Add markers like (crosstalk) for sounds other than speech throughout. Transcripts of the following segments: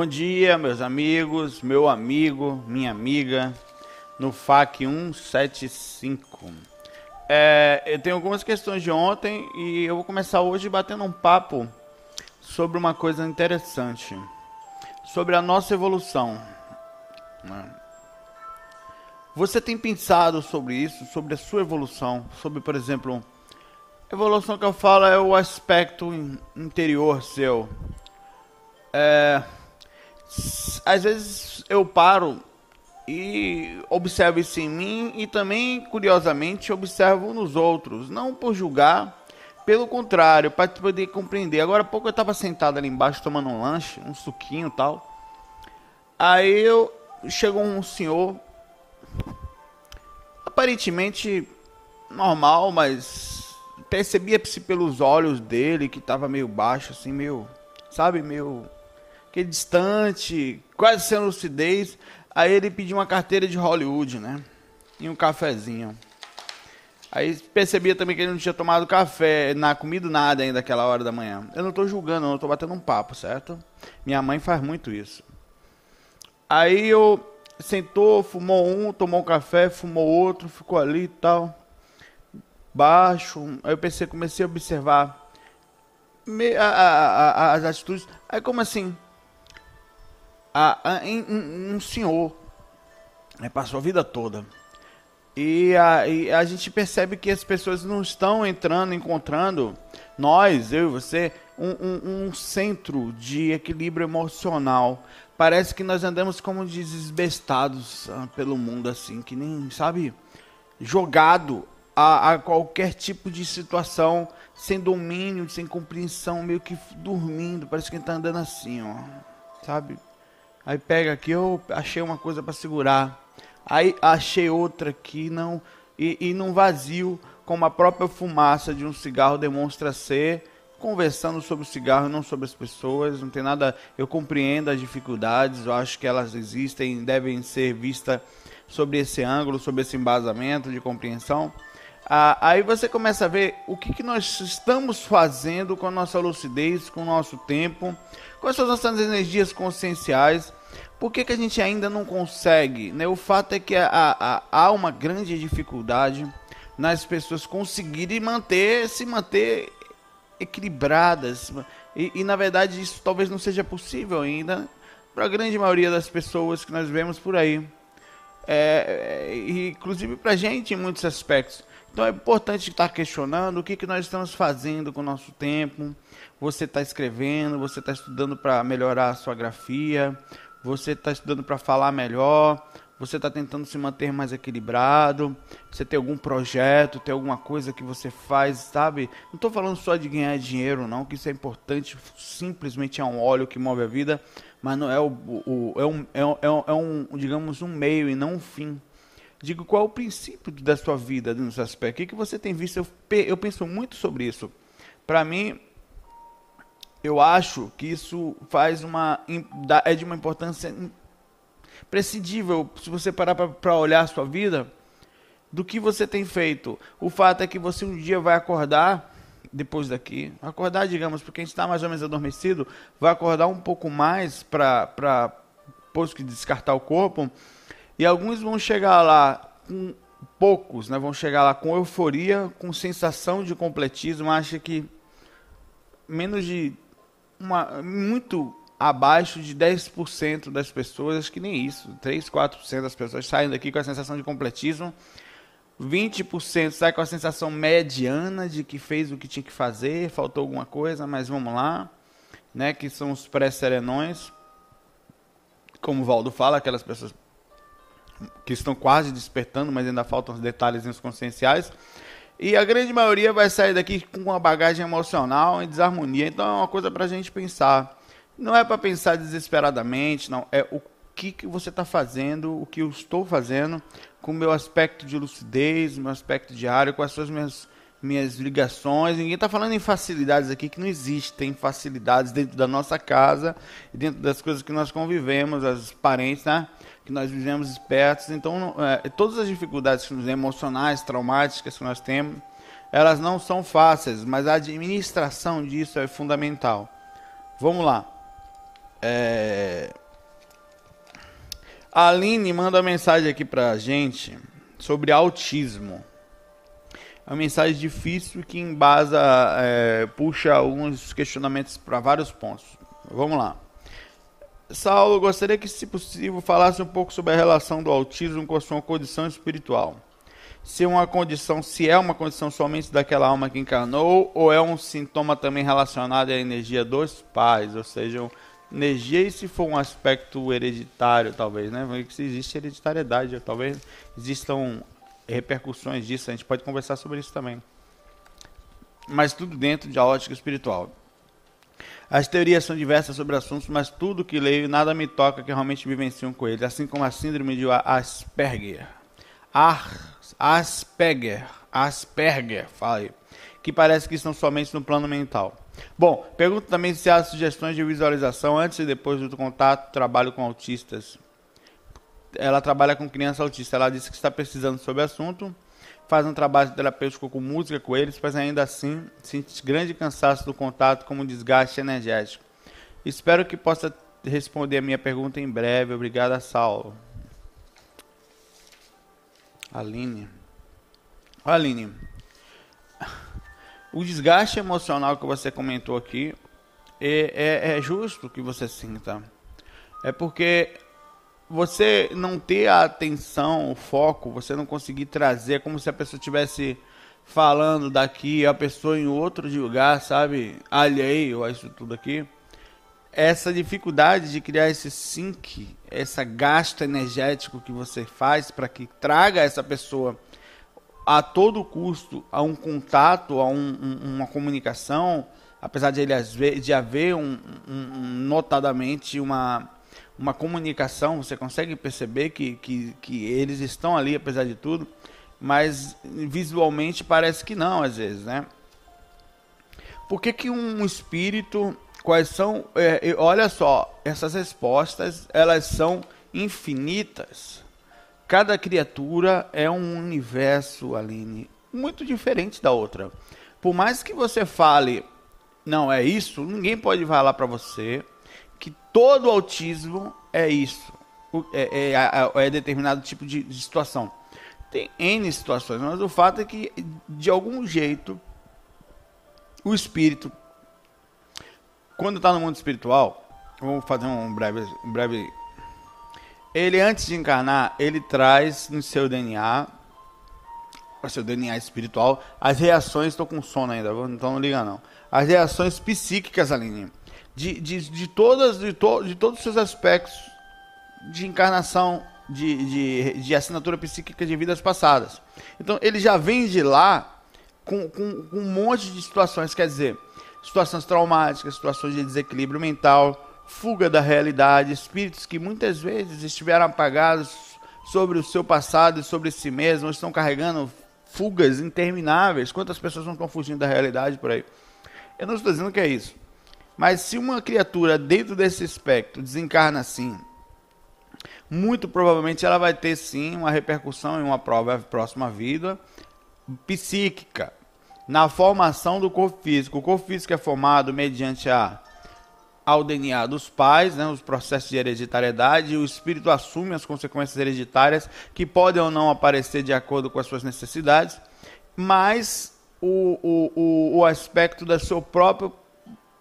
Bom dia, meus amigos, meu amigo, minha amiga, no FAC 175. É, eu tenho algumas questões de ontem e eu vou começar hoje batendo um papo sobre uma coisa interessante, sobre a nossa evolução. Né? Você tem pensado sobre isso, sobre a sua evolução, sobre, por exemplo, evolução que eu falo é o aspecto interior seu. É, às vezes eu paro e observo isso em mim e também, curiosamente, observo nos outros. Não por julgar, pelo contrário, para poder compreender. Agora há pouco eu estava sentado ali embaixo tomando um lanche, um suquinho e tal. Aí eu chegou um senhor, aparentemente normal, mas percebia-se pelos olhos dele que estava meio baixo, assim, meio, sabe, meio aquele distante, quase sem lucidez. Aí ele pediu uma carteira de Hollywood, né? E um cafezinho. Aí percebia também que ele não tinha tomado café, na comido nada ainda aquela hora da manhã. Eu não estou julgando, eu tô batendo um papo, certo? Minha mãe faz muito isso. Aí eu sentou, fumou um, tomou um café, fumou outro, ficou ali e tal. Baixo. Aí eu pensei, comecei a observar me, a, a, a, as atitudes. Aí como assim? A, a, em, um senhor, né, passou a vida toda. E a, e a gente percebe que as pessoas não estão entrando, encontrando, nós, eu e você, um, um, um centro de equilíbrio emocional. Parece que nós andamos como desbestados ah, pelo mundo, assim, que nem, sabe, jogado a, a, qualquer tipo de situação, sem domínio, sem compreensão, meio que dormindo. Parece que gente tá andando assim, ó, sabe? Aí pega aqui, eu achei uma coisa para segurar. Aí achei outra aqui, não. E, e num vazio, como a própria fumaça de um cigarro demonstra ser, conversando sobre o cigarro, não sobre as pessoas. Não tem nada. Eu compreendo as dificuldades, eu acho que elas existem, devem ser vistas sobre esse ângulo, sobre esse embasamento de compreensão. Ah, aí você começa a ver o que, que nós estamos fazendo com a nossa lucidez, com o nosso tempo, Quais são as nossas energias conscienciais? Por que, que a gente ainda não consegue? Né? O fato é que há, uma grande dificuldade nas pessoas conseguirem manter, se manter equilibradas. E, e, na verdade isso talvez não seja possível ainda para a grande maioria das pessoas que nós vemos por aí. É, é, inclusive para a gente em muitos aspectos. Então é importante estar questionando o que, que nós estamos fazendo com o nosso tempo. Você está escrevendo, você está estudando para melhorar a sua grafia, você está estudando para falar melhor, você está tentando se manter mais equilibrado, você tem algum projeto, tem alguma coisa que você faz, sabe? Não estou falando só de ganhar dinheiro, não, que isso é importante, simplesmente é um óleo que move a vida, mas não é, o, o é, um, é, um, é um, digamos, um meio e não um fim. Digo, qual é o princípio da sua vida nesse aspecto? O que, você tem visto? Eu, penso muito sobre isso. Para mim, eu acho que isso faz uma é de uma importância prescindível se você parar para olhar a sua vida do que você tem feito. O fato é que você um dia vai acordar depois daqui, acordar, digamos, porque a gente está mais ou menos adormecido, vai acordar um pouco mais para depois que descartar o corpo e alguns vão chegar lá com poucos, né, vão chegar lá com euforia, com sensação de completismo, acha que menos de uma muito abaixo de 10% das pessoas, acho que nem isso, 3, 4% das pessoas saem daqui com a sensação de completismo. 20% sai com a sensação mediana de que fez o que tinha que fazer, faltou alguma coisa, mas vamos lá, né, que são os pré-serenões. como o Valdo fala, aquelas pessoas que estão quase despertando, mas ainda faltam os detalhes conscienciais. E a grande maioria vai sair daqui com uma bagagem emocional em desarmonia. Então é uma coisa para a gente pensar. Não é para pensar desesperadamente, não. É o que, que você está fazendo, o que eu estou fazendo com o meu aspecto de lucidez, meu aspecto diário, com as suas minhas, minhas ligações. Ninguém está falando em facilidades aqui que não existem facilidades dentro da nossa casa dentro das coisas que nós convivemos, as parentes, né? Que nós vivemos espertos. Então, é, todas as dificuldades emocionais, traumáticas que nós temos, elas não são fáceis, mas a administração disso é fundamental. Vamos lá. É... A Aline manda uma mensagem aqui pra gente sobre autismo. É uma mensagem difícil que embasa, é, puxa alguns questionamentos para vários pontos. Vamos lá. Saulo, gostaria que, se possível, falasse um pouco sobre a relação do autismo com a sua condição espiritual. Se é uma condição, se é uma condição somente daquela alma que encarnou, ou é um sintoma também relacionado à energia dos pais, ou seja, energia e se for um aspecto hereditário, talvez, né? Se existe hereditariedade, talvez existam repercussões disso, a gente pode conversar sobre isso também. Mas tudo dentro de ótica espiritual. As teorias são diversas sobre assuntos, mas tudo que leio nada me toca que realmente vivenciam com ele, assim como a síndrome de Asperger. Ar, Asperger, Asperger, fala aí, que parece que estão somente no plano mental. Bom, pergunto também se há sugestões de visualização antes e depois do contato, trabalho com autistas. Ela trabalha com criança autista. Ela disse que está pesquisando sobre o assunto faz um trabalho terapêutico com música com eles, mas ainda assim sente grande cansaço do contato como um desgaste energético. Espero que possa responder a minha pergunta em breve. Obrigada, Saulo. Aline. Aline, o desgaste emocional que você comentou aqui é, é, é justo que você sinta. É porque você não ter a atenção, o foco, você não conseguir trazer, é como se a pessoa estivesse falando daqui, a pessoa em outro lugar, sabe? Alheio a isso tudo aqui. Essa dificuldade de criar esse sync, essa gasto energético que você faz para que traga essa pessoa a todo custo a um contato, a um, um, uma comunicação, apesar de, ele, de haver um, notadamente uma uma comunicação, você consegue perceber que, que, que eles estão ali, apesar de tudo, mas visualmente parece que não, às vezes, né? Por que, que um espírito, quais são, é, olha só, essas respostas, elas são infinitas. Cada criatura é um universo, Aline, muito diferente da outra. Por mais que você fale, não é isso, ninguém pode falar para você que todo autismo é isso. É, é, é determinado tipo de, de situação. Tem N situações, mas o fato é que, de algum jeito, o espírito, quando está no mundo espiritual, vamos fazer um breve, um breve. Ele, antes de encarnar, ele traz no seu DNA, o seu DNA espiritual, as reações. Estou com sono ainda, então não liga não. As reações psíquicas, Aline de, de, de, todas, de, to, de todos os seus aspectos de encarnação, de, de, de assinatura psíquica de vidas passadas. Então ele já vem de lá com, com, com um monte de situações, quer dizer, situações traumáticas, situações de desequilíbrio mental, fuga da realidade, espíritos que muitas vezes estiveram apagados sobre o seu passado e sobre si mesmo, estão carregando fugas intermináveis. Quantas pessoas não estão fugindo da realidade por aí? Eu não estou dizendo que é isso. Mas se uma criatura dentro desse espectro desencarna assim, muito provavelmente ela vai ter sim uma repercussão em uma prova próxima vida psíquica na formação do corpo físico. O corpo físico é formado mediante a ao DNA dos pais, né, os processos de hereditariedade, e o espírito assume as consequências hereditárias que podem ou não aparecer de acordo com as suas necessidades, mas o, o, o, o aspecto do seu próprio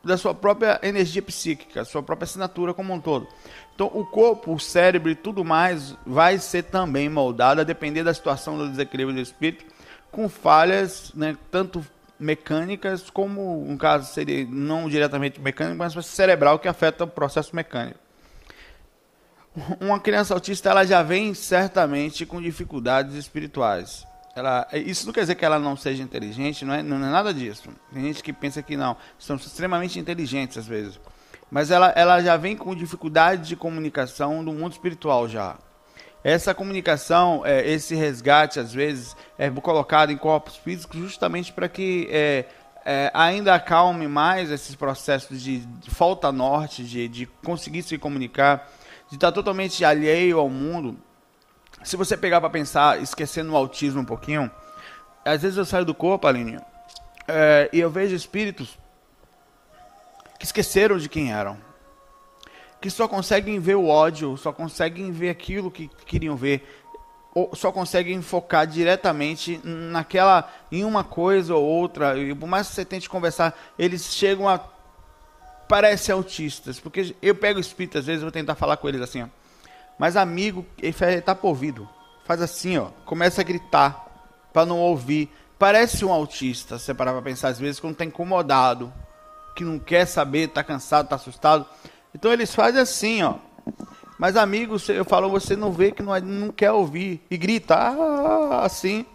da sua própria energia psíquica, sua própria assinatura como um todo. Então, o corpo, o cérebro e tudo mais vai ser também moldado a depender da situação do desequilíbrio do espírito, com falhas, né, tanto mecânicas como, um caso seria não diretamente mecânico, mas cerebral que afeta o processo mecânico. uma criança autista ela já vem certamente com dificuldades espirituais. Ela, isso não quer dizer que ela não seja inteligente, não é, não é nada disso. Tem gente que pensa que não, são extremamente inteligentes às vezes. Mas ela, ela já vem com dificuldade de comunicação do mundo espiritual já. Essa comunicação, é, esse resgate, às vezes, é colocado em corpos físicos justamente para que é, é, ainda acalme mais esses processos de, de falta norte, de, de conseguir se comunicar, de estar totalmente alheio ao mundo. Se você pegar para pensar, esquecendo o autismo um pouquinho, às vezes eu saio do corpo, Aline, é, e eu vejo espíritos que esqueceram de quem eram que só conseguem ver o ódio, só conseguem ver aquilo que queriam ver, ou só conseguem focar diretamente naquela, em uma coisa ou outra. E por mais que você tente conversar, eles chegam a parecem autistas, porque eu pego espírito às vezes, vou tentar falar com eles assim, ó. Mas amigo, ele tá por ouvido. Faz assim, ó, começa a gritar para não ouvir. Parece um autista, você parar para pensar às vezes quando tá incomodado, que não quer saber, tá cansado, tá assustado. Então eles fazem assim, ó. Mas amigos, eu falo, você não vê que não, é, não quer ouvir e grita ah, assim,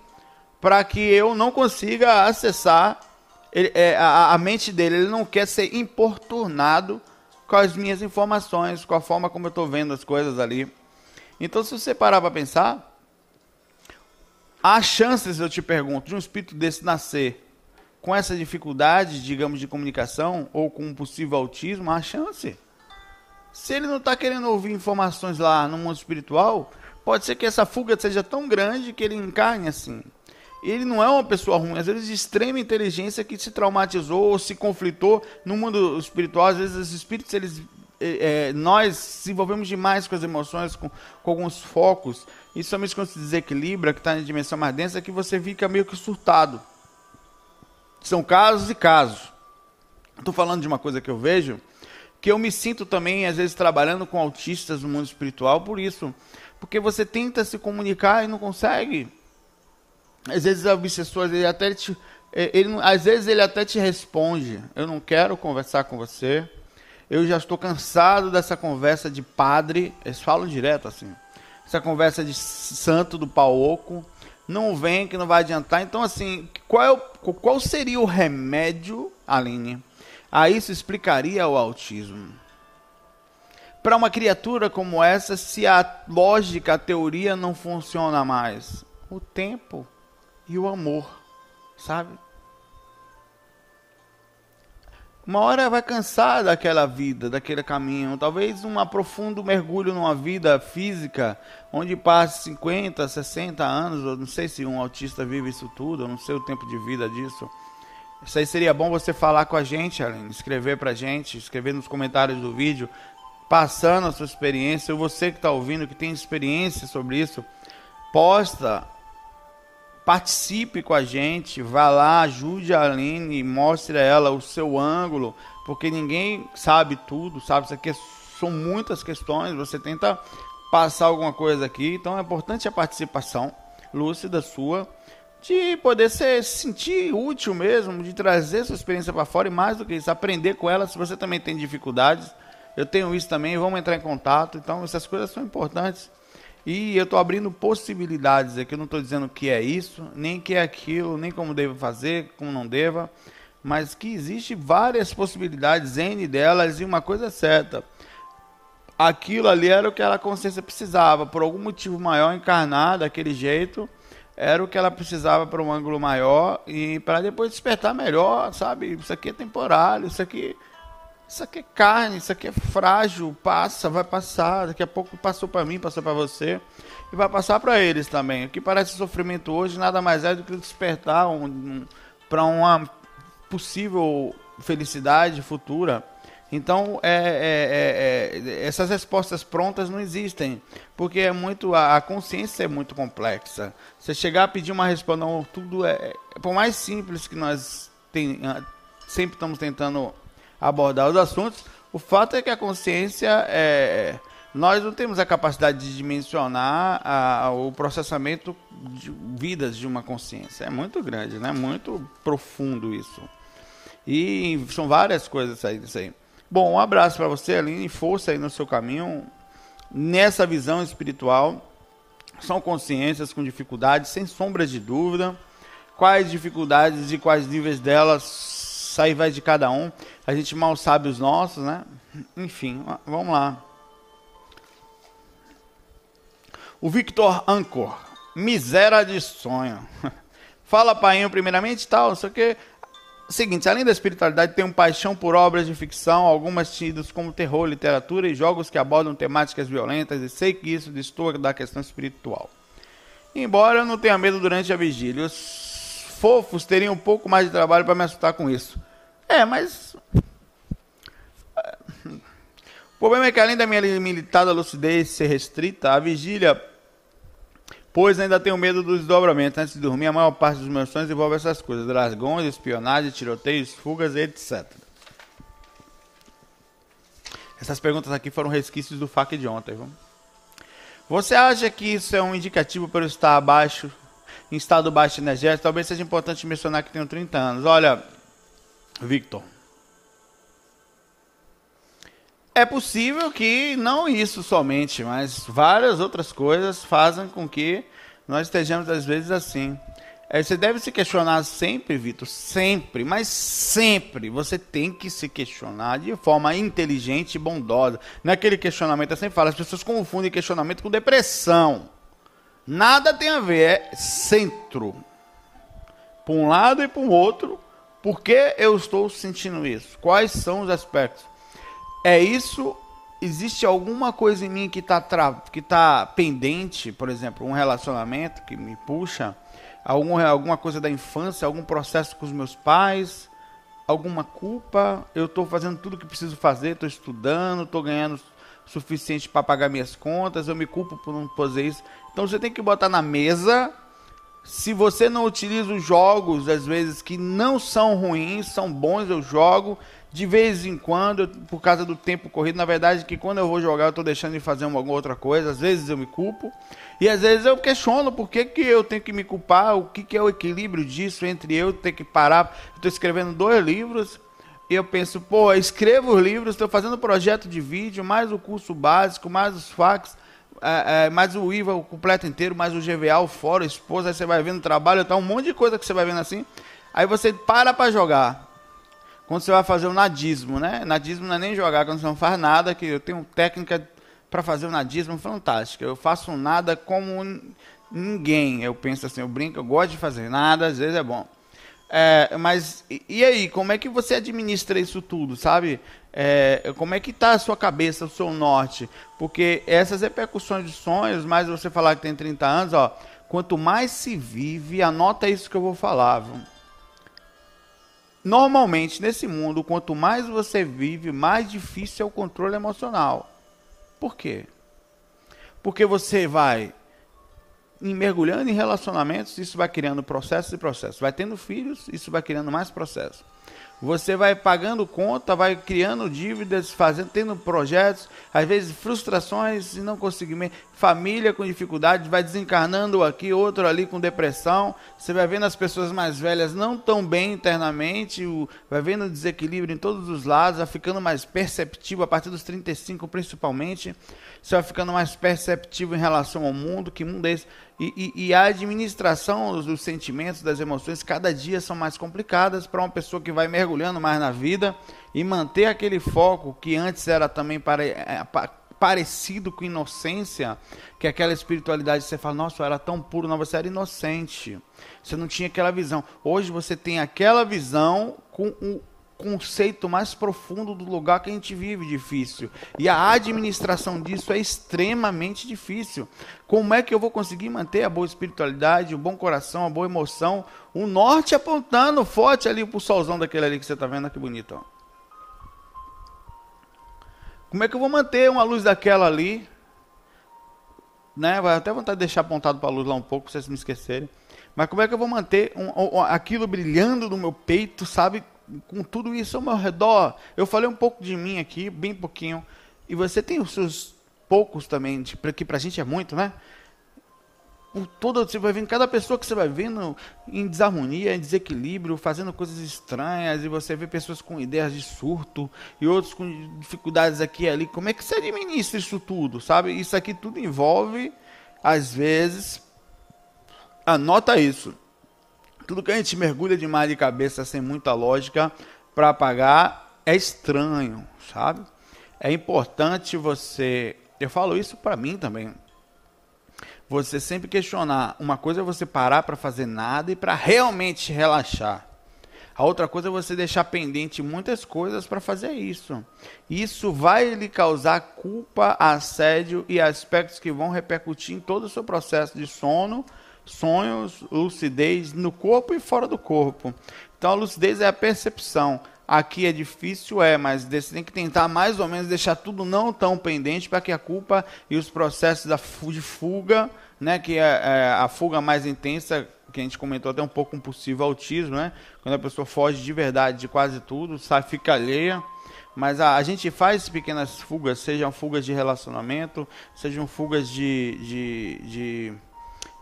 para que eu não consiga acessar ele, é, a, a, mente dele. Ele não quer ser importunado com as minhas informações, com a forma como eu estou vendo as coisas ali. Então, se você parar para pensar, há chances, eu te pergunto, de um espírito desse nascer com essa dificuldade, digamos, de comunicação ou com um possível autismo? Há chance. Se ele não está querendo ouvir informações lá no mundo espiritual, pode ser que essa fuga seja tão grande que ele encarne assim. Ele não é uma pessoa ruim, às vezes de extrema inteligência que se traumatizou ou se conflitou no mundo espiritual. Às vezes os espíritos, eles, é, nós se envolvemos demais com as emoções, com, com alguns focos. E somente quando se desequilibra, que está em dimensão mais densa, é que você fica meio que surtado. São casos e casos. Estou falando de uma coisa que eu vejo que eu me sinto também, às vezes, trabalhando com autistas no mundo espiritual por isso. Porque você tenta se comunicar e não consegue. Às vezes, o obsessor, ele até te. É, ele, às vezes, ele até te responde: Eu não quero conversar com você. Eu já estou cansado dessa conversa de padre. Eles falam direto assim. Essa conversa de santo do pau oco. Não vem, que não vai adiantar. Então, assim, qual, é qual seria o remédio, Aline? A isso explicaria o autismo. Para uma criatura como essa, se a lógica, a teoria não funciona mais, o tempo e o amor, sabe? Uma hora vai cansar daquela vida, daquele caminho. Talvez um profundo mergulho numa vida física, onde passe 50, 60 anos. Eu não sei se um autista vive isso tudo, eu não sei o tempo de vida disso. Isso aí seria bom você falar com a gente, Aline, escrever pra gente, escrever nos comentários do vídeo, passando a sua experiência, ou você que está ouvindo, que tem experiência sobre isso, posta, participe com a gente, vá lá, ajude a Aline, mostre a ela o seu ângulo, porque ninguém sabe tudo, sabe? Isso aqui são muitas questões, você tenta passar alguma coisa aqui, então é importante a participação lúcida sua de poder se sentir útil mesmo, de trazer sua experiência para fora e mais do que isso, aprender com ela se você também tem dificuldades. Eu tenho isso também, vamos entrar em contato. Então, essas coisas são importantes. E eu estou abrindo possibilidades aqui, eu não estou dizendo que é isso, nem que é aquilo, nem como devo fazer, como não deva, mas que existe várias possibilidades, N delas, e uma coisa é certa. Aquilo ali era o que a consciência precisava, por algum motivo maior encarnar daquele jeito, era o que ela precisava para um ângulo maior e para depois despertar melhor, sabe? Isso aqui é temporário, isso aqui, isso aqui é carne, isso aqui é frágil, passa, vai passar. Daqui a pouco passou para mim, passou para você e vai passar para eles também. O que parece sofrimento hoje nada mais é do que despertar um, um, para uma possível felicidade futura então, é, é, é, é, essas respostas prontas não existem, porque é muito a, a, consciência é muito complexa. Você chegar a pedir uma resposta, não, tudo é, é por mais simples que nós tem, sempre estamos tentando abordar os assuntos, o fato é que a consciência é, nós não temos a capacidade de dimensionar a, a, o processamento de vidas de uma consciência. É muito grande, né? Muito profundo isso. E são várias coisas aí disso aí. Bom, um abraço para você, Aline, força aí no seu caminho. nessa visão espiritual. São consciências com dificuldades, sem sombras de dúvida. Quais dificuldades e quais níveis delas, aí vai de cada um. A gente mal sabe os nossos, né? Enfim, vamos lá. O Victor Ancor, miséria de sonho. (laughs) Fala, pai, primeiramente, tal, não sei o que. Seguinte, além da espiritualidade, tenho paixão por obras de ficção, algumas tidas como terror, literatura e jogos que abordam temáticas violentas, e sei que isso distorce da questão espiritual. Embora eu não tenha medo durante a vigília, os fofos teriam um pouco mais de trabalho para me assustar com isso. É, mas. É, o problema é que além da minha limitada lucidez ser restrita, a vigília pois ainda tenho medo dos desdobramentos. Antes de dormir, a maior parte dos meus sonhos envolve essas coisas: dragões, espionagem, tiroteios, fugas, etc. Essas perguntas aqui foram resquícios do FAQ de ontem. Viu? Você acha que isso é um indicativo para eu estar abaixo, em estado baixo energético? Talvez seja importante mencionar que tenho 30 anos. Olha, Victor. É possível que não isso somente, mas várias outras coisas fazem com que nós estejamos às vezes assim. É, você deve se questionar sempre, Vitor, sempre, mas sempre. Você tem que se questionar de forma inteligente e bondosa. Não é questionamento, eu sempre falo, as pessoas confundem questionamento com depressão. Nada tem a ver, é centro. Para um lado e para o outro. Por que eu estou sentindo isso? Quais são os aspectos? é isso. Existe alguma coisa em mim que está que tá pendente, por exemplo, um relacionamento que me puxa, algum, alguma coisa da infância, algum processo com os meus pais, alguma culpa, eu estou fazendo tudo o que preciso fazer, estou estudando, estou ganhando suficiente para pagar minhas contas, eu me culpo por não fazer isso. Então você tem que botar na mesa. Se você não utiliza os jogos, às vezes que não são ruins, são bons, eu jogo de vez em quando, por causa do tempo corrido, na verdade que quando eu vou jogar eu estou deixando de fazer uma outra coisa, às vezes eu me culpo, e às vezes eu questiono por que, que eu tenho que me culpar, o que, que é o equilíbrio disso entre eu ter que parar, estou escrevendo dois livros, e eu penso, pô, eu escrevo os livros, estou fazendo projeto de vídeo, mais o curso básico, mais os fax, é, é, mais o IVA o completo inteiro, mais o GVA, o fora, esposa, aí você vai vendo trabalho, tá um monte de coisa que você vai vendo assim, aí você para para jogar, quando você vai fazer o nadismo, né? Nadismo não é nem jogar quando você não faz nada, que eu tenho técnica para fazer o nadismo fantástica. Eu faço nada como ninguém. Eu penso assim, eu brinco, eu gosto de fazer nada, às vezes é bom. É, mas e aí, como é que você administra isso tudo, sabe? É, como é que está a sua cabeça, o seu norte? Porque essas repercussões de sonhos, mais você falar que tem 30 anos, ó, quanto mais se vive, anota isso que eu vou falar? Normalmente, nesse mundo, quanto mais você vive, mais difícil é o controle emocional. Por quê? Porque você vai mergulhando em relacionamentos, isso vai criando processos e processos. Vai tendo filhos, isso vai criando mais processos. Você vai pagando conta, vai criando dívidas, fazendo, tendo projetos, às vezes frustrações e não conseguir. Família com dificuldade, vai desencarnando aqui, outro ali com depressão. Você vai vendo as pessoas mais velhas não tão bem internamente, vai vendo desequilíbrio em todos os lados, vai ficando mais perceptivo a partir dos 35 principalmente. Você vai ficando mais perceptivo em relação ao mundo, que mundo é esse? E, e, e, a administração dos sentimentos, das emoções, cada dia são mais complicadas para uma pessoa que vai mergulhando mais na vida e manter aquele foco que antes era também pare, é, parecido com inocência, que aquela espiritualidade você fala, nossa, eu era tão puro, não, você era inocente. Você não tinha aquela visão. Hoje você tem aquela visão com o conceito mais profundo do lugar que a gente vive difícil. E a administração disso é extremamente difícil. Como é que eu vou conseguir manter a boa espiritualidade, o bom coração, a boa emoção, o norte apontando forte ali pro solzão daquele ali que você tá vendo, que bonito, ó. Como é que eu vou manter uma luz daquela ali? Né? Vai até vontade de deixar apontado para a luz lá um pouco, para vocês não esquecerem. Mas como é que eu vou manter um, um, aquilo brilhando no meu peito, sabe? com tudo isso ao meu redor, eu falei um pouco de mim aqui, bem pouquinho, e você tem os seus poucos também, que para a gente é muito, né? Toda, você vai vendo cada pessoa que você vai vendo em desarmonia, em desequilíbrio, fazendo coisas estranhas, e você vê pessoas com ideias de surto e outros com dificuldades aqui e ali. Como é que você administra isso tudo, sabe? Isso aqui tudo envolve, às vezes, anota isso. Tudo que a gente mergulha demais de cabeça sem muita lógica para pagar é estranho, sabe? É importante você, eu falo isso para mim também você sempre questionar. Uma coisa é você parar para fazer nada e para realmente relaxar. A outra coisa é você deixar pendente muitas coisas para fazer isso. Isso vai lhe causar culpa, assédio e aspectos que vão repercutir em todo o seu processo de sono, sonhos, lucidez no corpo e fora do corpo. Então a lucidez é a percepção. Aqui é difícil, é, mas você tem que tentar mais ou menos deixar tudo não tão pendente para que a culpa e os processos da, de fuga, né, que é, é, a fuga mais intensa, que a gente comentou até um pouco um possível autismo, né, quando a pessoa foge de verdade de quase tudo, sai, fica alheia. Mas a, a gente faz pequenas fugas, sejam fugas de relacionamento, sejam fugas de, de, de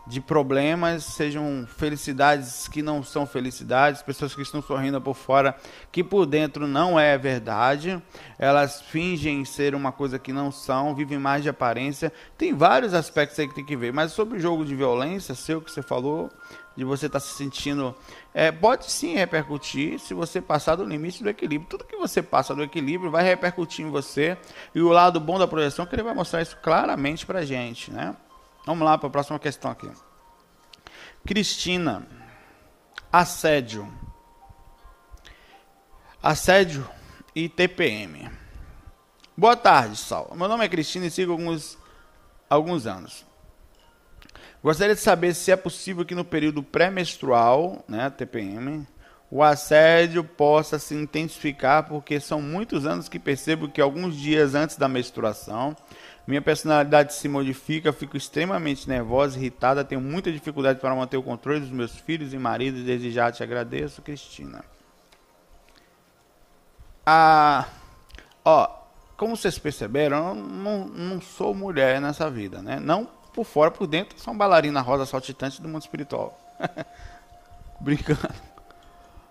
de problemas sejam felicidades que não são felicidades, pessoas que estão sorrindo por fora, que por dentro não é verdade, elas fingem ser uma coisa que não são, vivem mais de aparência. Tem vários aspectos aí que tem que ver, mas sobre o jogo de violência, seu que você falou, de você estar tá se sentindo. É, pode sim repercutir se você passar do limite do equilíbrio. Tudo que você passa do equilíbrio vai repercutir em você. E o lado bom da projeção é que ele vai mostrar isso claramente pra gente, né? Vamos lá para a próxima questão aqui. Cristina, assédio. Assédio e TPM. Boa tarde, Sal. Meu nome é Cristina e sigo alguns, alguns anos. Gostaria de saber se é possível que no período pré-menstrual, né, TPM, o assédio possa se intensificar, porque são muitos anos que percebo que alguns dias antes da menstruação minha personalidade se modifica, fico extremamente nervosa, irritada, tenho muita dificuldade para manter o controle dos meus filhos e marido. Desde já te agradeço, Cristina. Ah, ó, como vocês perceberam, eu não, não sou mulher nessa vida, né? Não por fora, por dentro, sou uma bailarina rosa saltitante do mundo espiritual. (laughs) Brincando.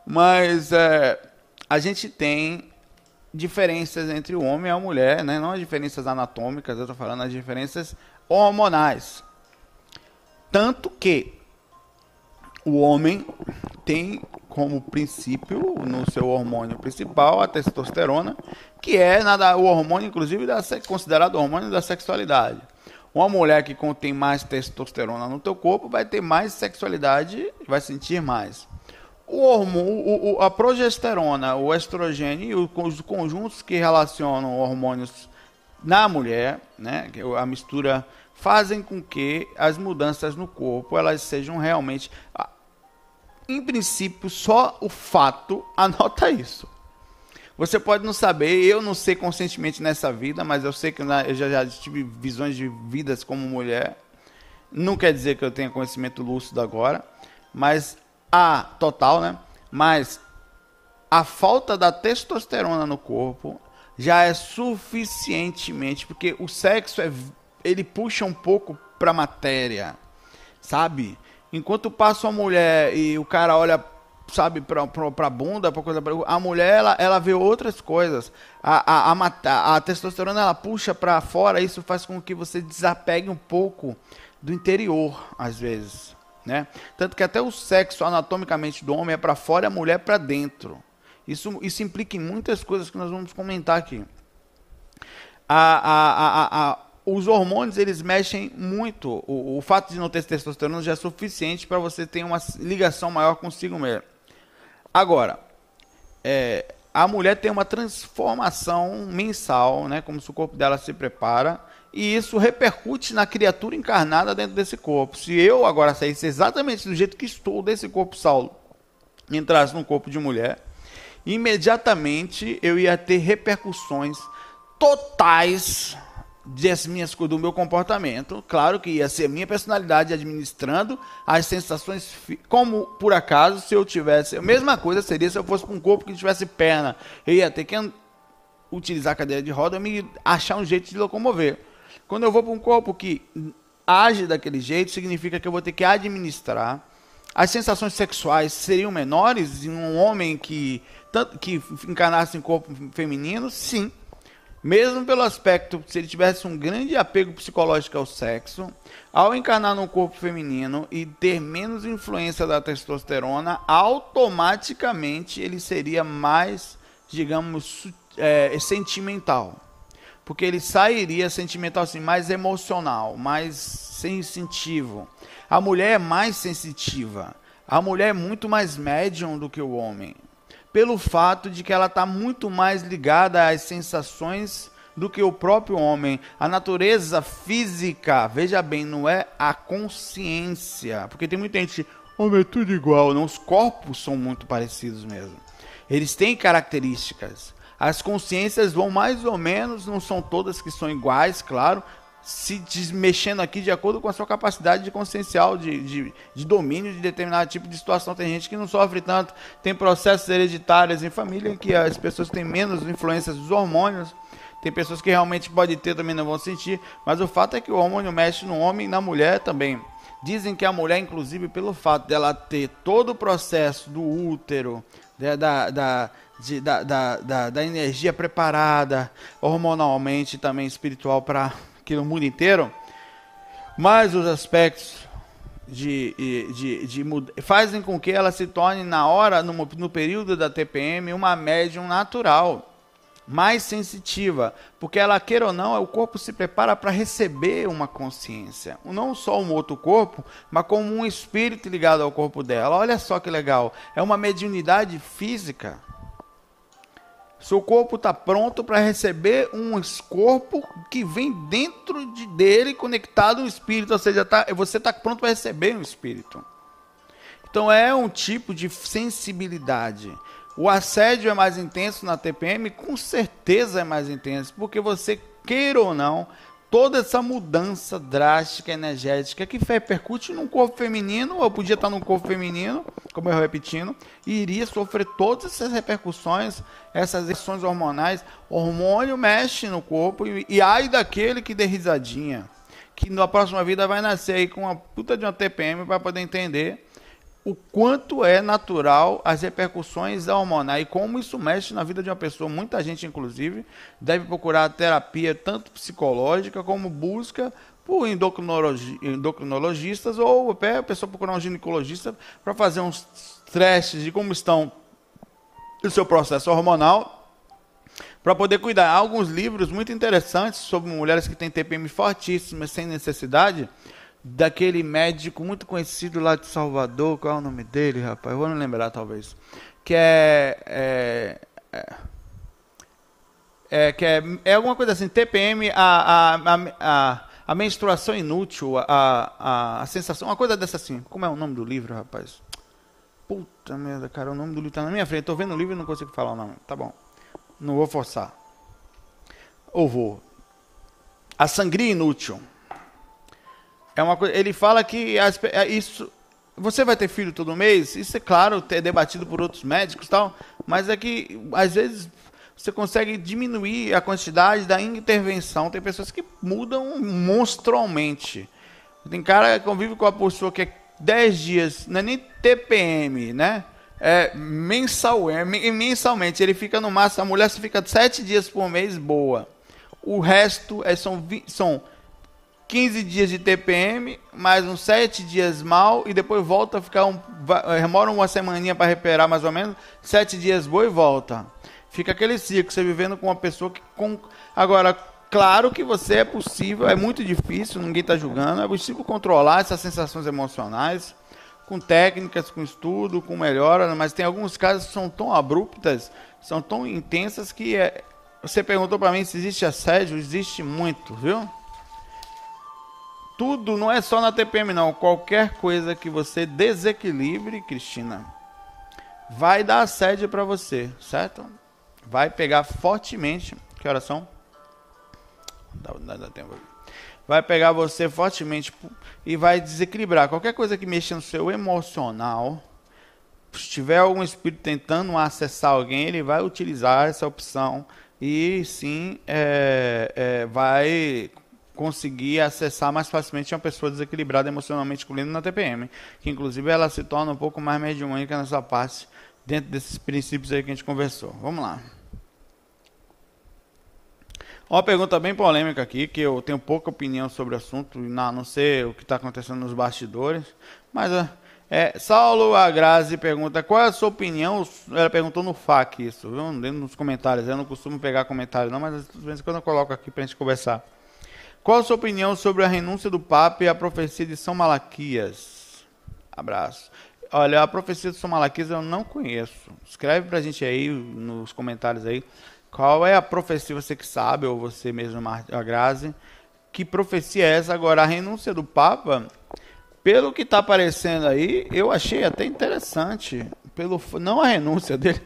Mas é, a gente tem diferenças entre o homem e a mulher, né? não as diferenças anatômicas, eu estou falando as diferenças hormonais. Tanto que o homem tem como princípio no seu hormônio principal a testosterona, que é nada, o hormônio, inclusive, da, considerado o hormônio da sexualidade. Uma mulher que contém mais testosterona no teu corpo vai ter mais sexualidade, vai sentir mais o hormônio, a progesterona, o estrogênio e os conjuntos que relacionam hormônios na mulher, né, a mistura fazem com que as mudanças no corpo elas sejam realmente em princípio só o fato (laughs) anota isso. Você pode não saber, eu não sei conscientemente nessa vida, mas eu sei que eu já, já tive visões de vidas como mulher. Não quer dizer que eu tenha conhecimento lúcido agora, mas a total, né? Mas a falta da testosterona no corpo já é suficientemente, porque o sexo é, ele puxa um pouco pra matéria, sabe? Enquanto passa uma mulher e o cara olha, sabe, pra, pra, pra bunda, pra coisa, a mulher ela, ela vê outras coisas. A, a, a, a testosterona ela puxa para fora, isso faz com que você desapegue um pouco do interior, às vezes. Né? Tanto que até o sexo anatomicamente do homem é para fora e a mulher para dentro. Isso, isso implica em muitas coisas que nós vamos comentar aqui. A, a, a, os hormônios eles mexem muito. O, o, fato de não ter testosterona já é suficiente para você ter uma ligação maior consigo mesmo. Agora, é, a mulher tem uma transformação mensal, né, como se o corpo dela se prepara e isso repercute na criatura encarnada dentro desse corpo. Se eu agora saísse exatamente do jeito que estou desse corpo Saulo, entrasse num corpo de mulher, imediatamente eu ia ter repercussões totais das minhas, do meu comportamento. Claro que ia ser minha personalidade administrando as sensações, como por acaso se eu tivesse. A mesma coisa seria se eu fosse com um corpo que tivesse perna. Eu ia ter que utilizar a cadeira de roda e me achar um jeito de locomover. Quando eu vou para um corpo que age daquele jeito, significa que eu vou ter que administrar. As sensações sexuais seriam menores em um homem que, tanto, que encarnasse em corpo feminino? Sim. Mesmo pelo aspecto, se ele tivesse um grande apego psicológico ao sexo, ao encarnar num corpo feminino e ter menos influência da testosterona, automaticamente ele seria mais, digamos, é, sentimental porque ele sairia sentimental assim, mais emocional, mais sensitivo. A mulher é mais sensitiva. A mulher é muito mais médium do que o homem, pelo fato de que ela está muito mais ligada às sensações do que o próprio homem. A natureza física, veja bem, não é a consciência, porque tem muita gente, homem é tudo igual, não, os corpos são muito parecidos mesmo. Eles têm características. As consciências vão mais ou menos, não são todas que são iguais, claro, se mexendo aqui de acordo com a sua capacidade de consciencial, de, de, de, domínio de determinado tipo de situação. Tem gente que não sofre tanto, tem processos hereditários em família em que as pessoas têm menos influências dos hormônios. Tem pessoas que realmente podem ter também não vão sentir, mas o fato é que o hormônio mexe no homem e na mulher também. Dizem que a mulher, inclusive, pelo fato dela ter todo o processo do útero, da, da de, da, da, da, da, energia preparada hormonalmente também espiritual para aquele mundo inteiro, mas os aspectos de, de, de, de, fazem com que ela se torne na hora, no, no período da TPM, uma médium natural mais sensitiva, porque ela queira ou não, o corpo se prepara para receber uma consciência, não só um outro corpo, mas como um espírito ligado ao corpo dela. Olha só que legal, é uma mediunidade física. Seu corpo está pronto para receber um corpo que vem dentro de dele conectado ao espírito, ou seja, tá, você está pronto para receber um espírito. Então é um tipo de sensibilidade. O assédio é mais intenso na TPM? Com certeza é mais intenso, porque você, queira ou não, toda essa mudança drástica, energética, que repercute num corpo feminino, ou podia estar num corpo feminino, como eu repetindo, e iria sofrer todas essas repercussões, essas reações hormonais. Hormônio mexe no corpo e, e ai daquele que dê risadinha, que na próxima vida vai nascer aí com uma puta de uma TPM para poder entender o quanto é natural as repercussões da hormona e como isso mexe na vida de uma pessoa. Muita gente, inclusive, deve procurar terapia tanto psicológica como busca por endocrinologi endocrinologistas ou até a pessoa procurar um ginecologista para fazer uns testes de como estão o seu processo hormonal para poder cuidar. Há alguns livros muito interessantes sobre mulheres que têm TPM fortíssimas sem necessidade daquele médico muito conhecido lá de Salvador, qual é o nome dele, rapaz? Eu vou não lembrar, talvez. Que é, é, é, é que é, é, alguma coisa assim, TPM, a, a, a, a menstruação inútil, a, a, a, sensação, uma coisa dessa assim. Como é o nome do livro, rapaz? Puta merda, cara, o nome do livro tá na minha frente. Tô vendo o livro e não consigo falar o nome. Tá bom. Não vou forçar. Ou vou. A sangria inútil. É uma coisa, ele fala que as, é isso você vai ter filho todo mês? Isso é claro, é debatido por outros médicos, tal, mas é que às vezes você consegue diminuir a quantidade da intervenção. Tem pessoas que mudam monstrualmente. Tem cara que convive com a pessoa que é 10 dias, não é nem TPM, né? É mensal, é, mensalmente. Ele fica no máximo, a mulher fica 7 dias por mês boa. O resto é, são, são 15 dias de TPM, mais uns 7 dias mal, e depois volta a ficar um. Demora uma semaninha para recuperar mais ou menos, 7 dias boa e volta. Fica aquele ciclo, você vivendo com uma pessoa que. Com... Agora, claro que você é possível, é muito difícil, ninguém está julgando, é possível controlar essas sensações emocionais com técnicas, com estudo, com melhora, mas tem alguns casos que são tão abruptas, são tão intensas que é... você perguntou para mim se existe assédio, existe muito, viu? Tudo, não é só na TPM não, qualquer coisa que você desequilibre, Cristina, vai dar assédio para você, certo? Vai pegar fortemente, que horas são? Dá, dá, dá tempo Vai pegar você fortemente e vai desequilibrar. Qualquer coisa que mexa no seu emocional, se tiver algum espírito tentando acessar alguém, ele vai utilizar essa opção e sim é, é, vai conseguir acessar mais facilmente uma pessoa desequilibrada emocionalmente, incluindo na TPM, que inclusive ela se torna um pouco mais mediúnica nessa parte, dentro desses princípios aí que a gente conversou. Vamos lá. Uma pergunta bem polêmica aqui, que eu tenho pouca opinião sobre o assunto, não, não sei o que está acontecendo nos bastidores, mas é, Saulo Agrazi pergunta, qual é a sua opinião, ela perguntou no FAQ isso, viu? dentro nos comentários, eu não costumo pegar comentário não, mas às vezes quando eu coloco aqui para a gente conversar. Qual a sua opinião sobre a renúncia do Papa e a profecia de São Malaquias? Abraço. Olha, a profecia de São Malaquias eu não conheço. Escreve para a gente aí nos comentários aí qual é a profecia, você que sabe, ou você mesmo, a Grazi, que profecia é essa? Agora, a renúncia do Papa, pelo que está aparecendo aí, eu achei até interessante. Pelo, não a renúncia dele,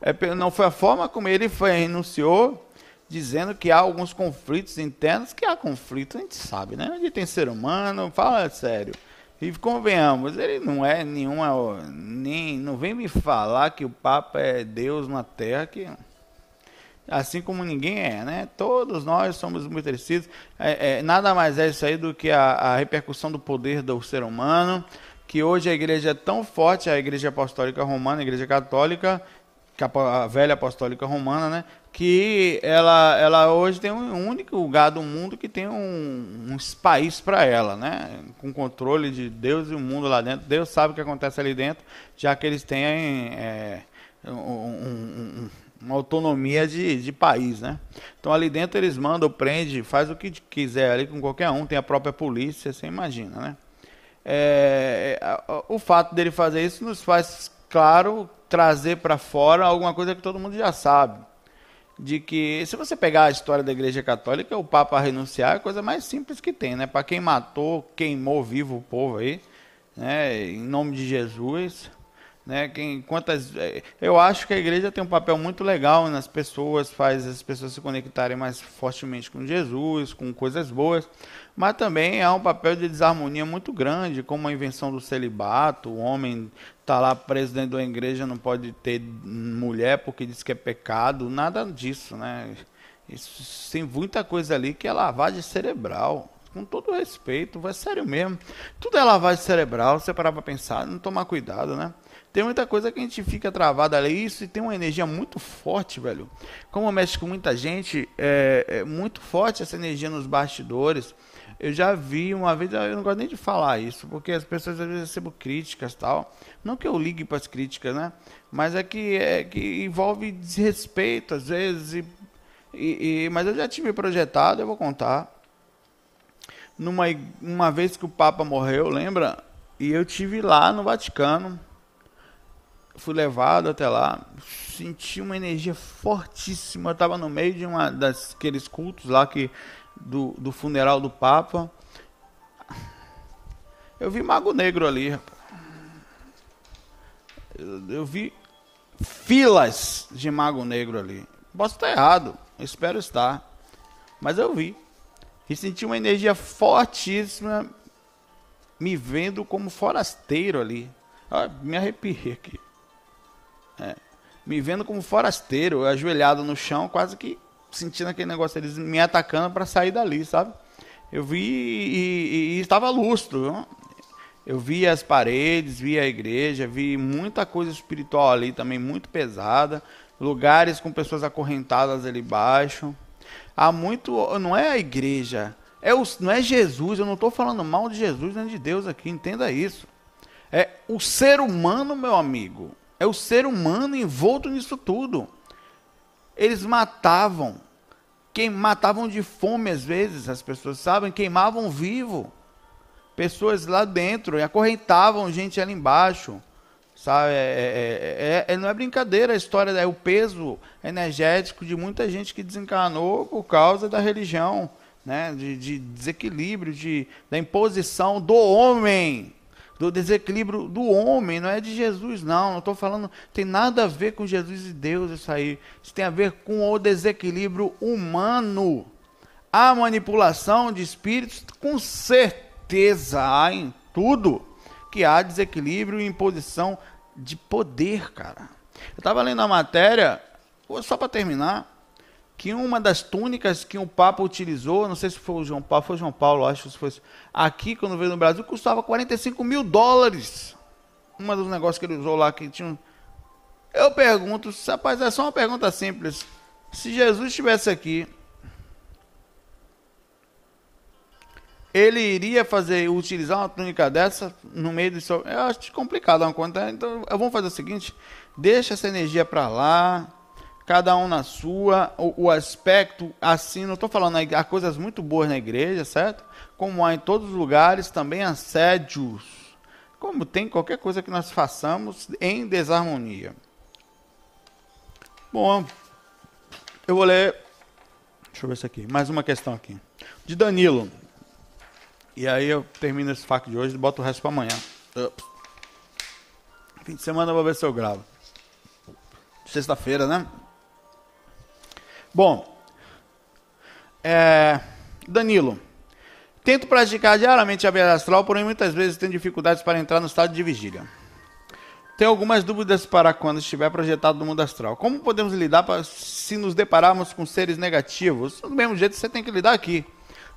é, não foi a forma como ele foi, renunciou, dizendo que há alguns conflitos internos, que há conflito, a gente sabe, né? Onde tem ser humano, fala sério. E convenhamos, ele não é nenhuma. Nem, não vem me falar que o Papa é Deus na Terra, que assim como ninguém é, né? Todos nós somos muito. É, é, nada mais é isso aí do que a, a, repercussão do poder do ser humano, que hoje a igreja é tão forte, a igreja apostólica romana, a igreja católica, a velha apostólica romana, né? Que ela, ela hoje tem um único lugar do mundo que tem um, um país para ela, né? Com controle de Deus e o mundo lá dentro. Deus sabe o que acontece ali dentro, já que eles têm é, um, um uma autonomia de, de país, né? Então ali dentro eles mandam, prende, faz o que quiser ali com qualquer um, tem a própria polícia, você imagina, né? É, o fato dele fazer isso nos faz, claro, trazer para fora alguma coisa que todo mundo já sabe. De que, se você pegar a história da Igreja Católica, o Papa renunciar é a coisa mais simples que tem, né? Para quem matou, queimou vivo o povo aí, né? Em nome de Jesus, né? Quem, quantas, é, eu acho que a igreja tem um papel muito legal nas pessoas, faz as pessoas se conectarem mais fortemente com Jesus, com coisas boas, mas também há um papel de desarmonia muito grande, como a invenção do celibato, o homem está lá preso dentro da igreja, não pode ter mulher porque diz que é pecado, nada disso, né? Isso, tem muita coisa ali que é lavagem cerebral com todo respeito, vai sério mesmo. Tudo é lavagem cerebral, você parar para pensar, não tomar cuidado, né? Tem muita coisa que a gente fica travado ali, isso e tem uma energia muito forte, velho. Como mexe com muita gente, é, é muito forte essa energia nos bastidores. Eu já vi uma vez, eu não gosto nem de falar isso, porque as pessoas às vezes recebem críticas tal. Não que eu ligue para as críticas, né? Mas é que, é que envolve desrespeito às vezes. E, e, e, mas eu já tive projetado, eu vou contar. Numa uma vez que o Papa morreu, lembra? E eu tive lá no Vaticano fui levado até lá, senti uma energia fortíssima. Eu estava no meio de uma daqueles cultos lá que do, do funeral do Papa. Eu vi Mago Negro ali, eu, eu vi filas de Mago Negro ali. Posso estar errado, espero estar. Mas eu vi. E senti uma energia fortíssima me vendo como forasteiro ali. Ah, me arrepiei aqui. É, me vendo como forasteiro, ajoelhado no chão, quase que sentindo aquele negócio, eles me atacando para sair dali, sabe? Eu vi e, e, e estava lustro. Eu vi as paredes, vi a igreja, vi muita coisa espiritual ali também, muito pesada. Lugares com pessoas acorrentadas ali embaixo. Há muito. Não é a igreja, é o, não é Jesus. Eu não estou falando mal de Jesus nem de Deus aqui, entenda isso. É o ser humano, meu amigo. É o ser humano envolto nisso tudo. Eles matavam. Quem matavam de fome às vezes, as pessoas sabem, queimavam vivo. Pessoas lá dentro, e acorrentavam gente ali embaixo. Sabe? É, é, é, é, não é brincadeira a história, é o peso energético de muita gente que desencarnou por causa da religião, né? de, de desequilíbrio, de, da imposição do homem do desequilíbrio do homem, não é de Jesus, não. Não estou falando, tem nada a ver com Jesus e Deus isso aí. Isso tem a ver com o desequilíbrio humano. A manipulação de espíritos, com certeza há em tudo que há desequilíbrio e imposição de poder, cara. Eu estava lendo a matéria, só para terminar, que uma das túnicas que o Papa utilizou, não sei se foi o João Paulo, foi João Paulo, acho que foi aqui quando veio no Brasil, custava 45 mil dólares. Uma dos negócios que ele usou lá que tinha. Eu pergunto, rapaz, é só uma pergunta simples. Se Jesus estivesse aqui, ele iria fazer, utilizar uma túnica dessa no meio do seu. Eu acho complicado uma conta. Então, vamos fazer o seguinte: deixa essa energia para lá, cada um na sua, o, o aspecto assim, não estou falando, há coisas muito boas na igreja, certo? Como há em todos os lugares, também assédios, como tem qualquer coisa que nós façamos em desarmonia. Bom, eu vou ler, deixa eu ver isso aqui, mais uma questão aqui, de Danilo. E aí eu termino esse fac de hoje e boto o resto para amanhã. Fim de semana eu vou ver se eu gravo. Sexta-feira, né? Bom, é, Danilo, tento praticar diariamente a viagem astral, porém muitas vezes tenho dificuldades para entrar no estado de vigília. Tenho algumas dúvidas para quando estiver projetado no mundo astral. Como podemos lidar para, se nos depararmos com seres negativos? Do mesmo jeito você tem que lidar aqui.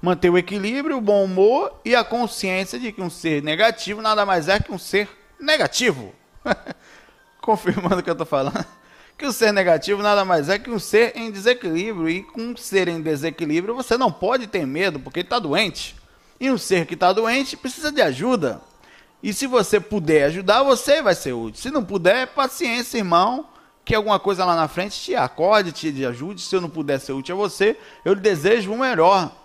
Manter o equilíbrio, o bom humor e a consciência de que um ser negativo nada mais é que um ser negativo. (laughs) Confirmando o que eu estou falando que o ser negativo nada mais é que um ser em desequilíbrio. E com um ser em desequilíbrio, você não pode ter medo, porque ele está doente. E um ser que está doente precisa de ajuda. E se você puder ajudar, você vai ser útil. Se não puder, paciência, irmão. Que alguma coisa lá na frente te acorde, te ajude. Se eu não puder ser útil a você, eu lhe desejo o melhor.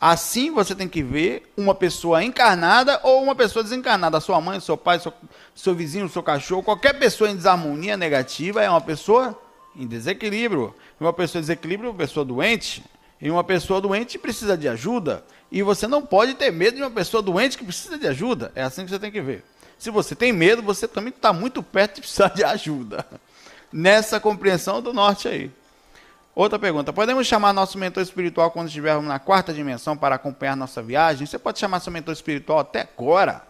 Assim você tem que ver uma pessoa encarnada ou uma pessoa desencarnada. Sua mãe, seu pai, seu, seu vizinho, seu cachorro, qualquer pessoa em desarmonia negativa é uma pessoa em desequilíbrio. Uma pessoa em desequilíbrio é uma pessoa doente. E uma pessoa doente precisa de ajuda. E você não pode ter medo de uma pessoa doente que precisa de ajuda. É assim que você tem que ver. Se você tem medo, você também está muito perto de precisar de ajuda. (laughs) Nessa compreensão do norte aí. Outra pergunta: podemos chamar nosso mentor espiritual quando estivermos na quarta dimensão para acompanhar nossa viagem? Você pode chamar seu mentor espiritual até agora,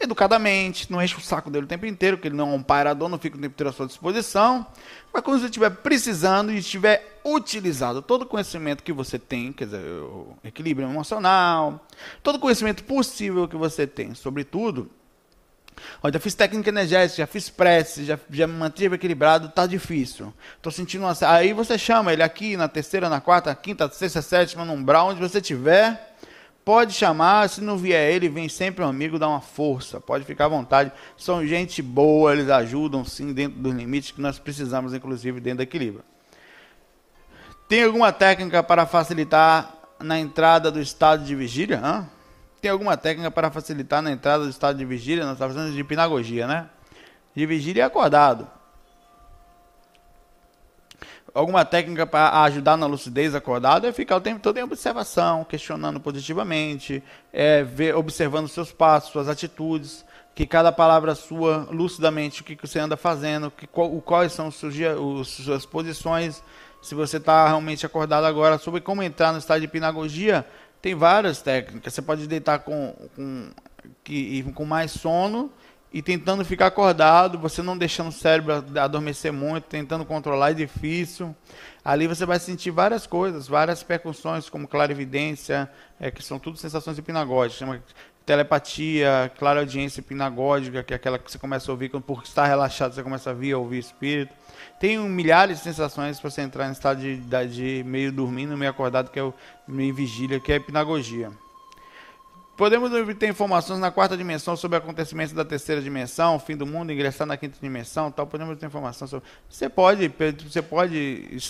educadamente, não enche o saco dele o tempo inteiro, que ele não é um pairador, não fica o tempo inteiro à sua disposição. Mas quando você estiver precisando e estiver utilizado todo o conhecimento que você tem, quer dizer, equilíbrio emocional, todo o conhecimento possível que você tem, sobretudo, Ó, já fiz técnica energética, já fiz prece, já, já me mantive equilibrado, tá difícil. Tô sentindo uma. Aí você chama ele aqui na terceira, na quarta, quinta, sexta, sétima, no umbral, onde você tiver. Pode chamar, se não vier ele, vem sempre um amigo dar uma força. Pode ficar à vontade. São gente boa, eles ajudam sim dentro dos limites que nós precisamos, inclusive dentro do equilíbrio. Tem alguma técnica para facilitar na entrada do estado de vigília? Hã? Tem alguma técnica para facilitar na entrada do estado de vigília? Nós estamos fazendo de hipnagogia, né? De vigília e acordado. Alguma técnica para ajudar na lucidez acordado é ficar o tempo todo em observação, questionando positivamente, é, ver, observando seus passos, suas atitudes, que cada palavra sua, lucidamente, o que, que você anda fazendo, que, qual, quais são os, suas posições, se você está realmente acordado agora, sobre como entrar no estado de hipnagogia, tem várias técnicas. Você pode deitar com, com, que, com mais sono e tentando ficar acordado, você não deixando o cérebro adormecer muito, tentando controlar, é difícil. Ali você vai sentir várias coisas, várias percussões, como clarividência, é, que são tudo sensações hipnagógicas. Chama telepatia, clara audiência hipnagógica, que é aquela que você começa a ouvir, quando por estar relaxado você começa a a ouvir espírito. Tem milhares de sensações para você entrar em estado de, de, meio dormindo, meio acordado, que é o meio vigília, que é a hipnagogia. Podemos obter informações na quarta dimensão sobre acontecimentos da terceira dimensão, fim do mundo, ingressar na quinta dimensão, tal. Podemos ter informação sobre. Você pode, você pode,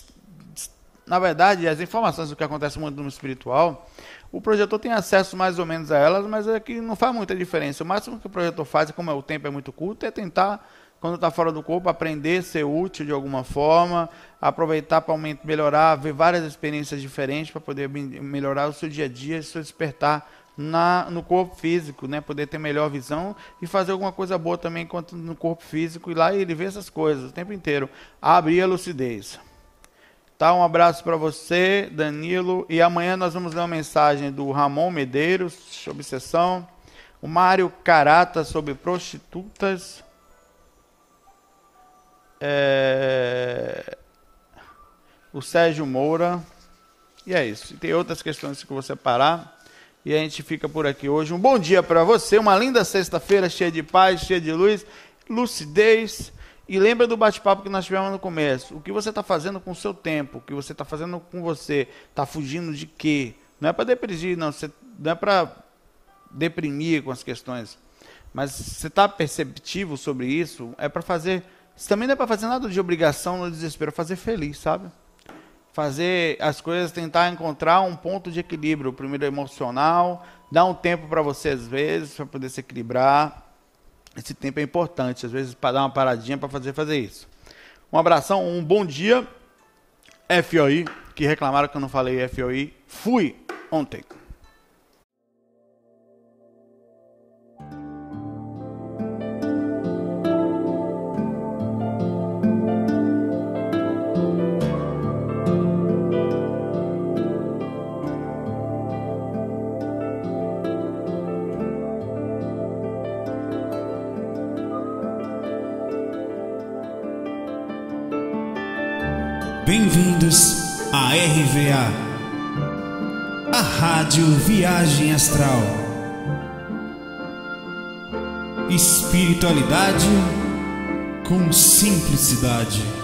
na verdade, as informações do que acontece no mundo espiritual, o projetor tem acesso mais ou menos a elas, mas é que não faz muita diferença. O máximo que o projetor faz, como o tempo é muito curto, é tentar quando está fora do corpo, aprender, ser útil de alguma forma, aproveitar para melhorar, ver várias experiências diferentes para poder melhorar o seu dia a dia, seu despertar na, no corpo físico, né? Poder ter melhor visão e fazer alguma coisa boa também enquanto no corpo físico e lá ele vê essas coisas o tempo inteiro. Abrir a lucidez. Tá, um abraço para você, Danilo. E amanhã nós vamos ler uma mensagem do Ramon Medeiros sobre sessão. O Mário Carata sobre prostitutas é... o Sérgio Moura. E é isso. Tem outras questões que eu vou separar. E a gente fica por aqui hoje. Um bom dia para você, uma linda sexta-feira cheia de paz, cheia de luz, lucidez. E lembra do bate-papo que nós tivemos no começo. O que você está fazendo com o seu tempo? O que você está fazendo com você? Está fugindo de quê? Não é para deprimir, não. Você, não é para deprimir com as questões. Mas você está perceptivo sobre isso? É para fazer. Isso também não é para fazer nada de obrigação no desespero, é fazer feliz, sabe? Fazer as coisas, tentar encontrar um ponto de equilíbrio. Primeiro emocional, dar um tempo para você às vezes, para poder se equilibrar esse tempo é importante, às vezes para dar uma paradinha para fazer fazer isso. Um abração, um bom dia. FOI, que reclamaram que eu não falei FOI. Fui ontem. Astral. Espiritualidade com simplicidade.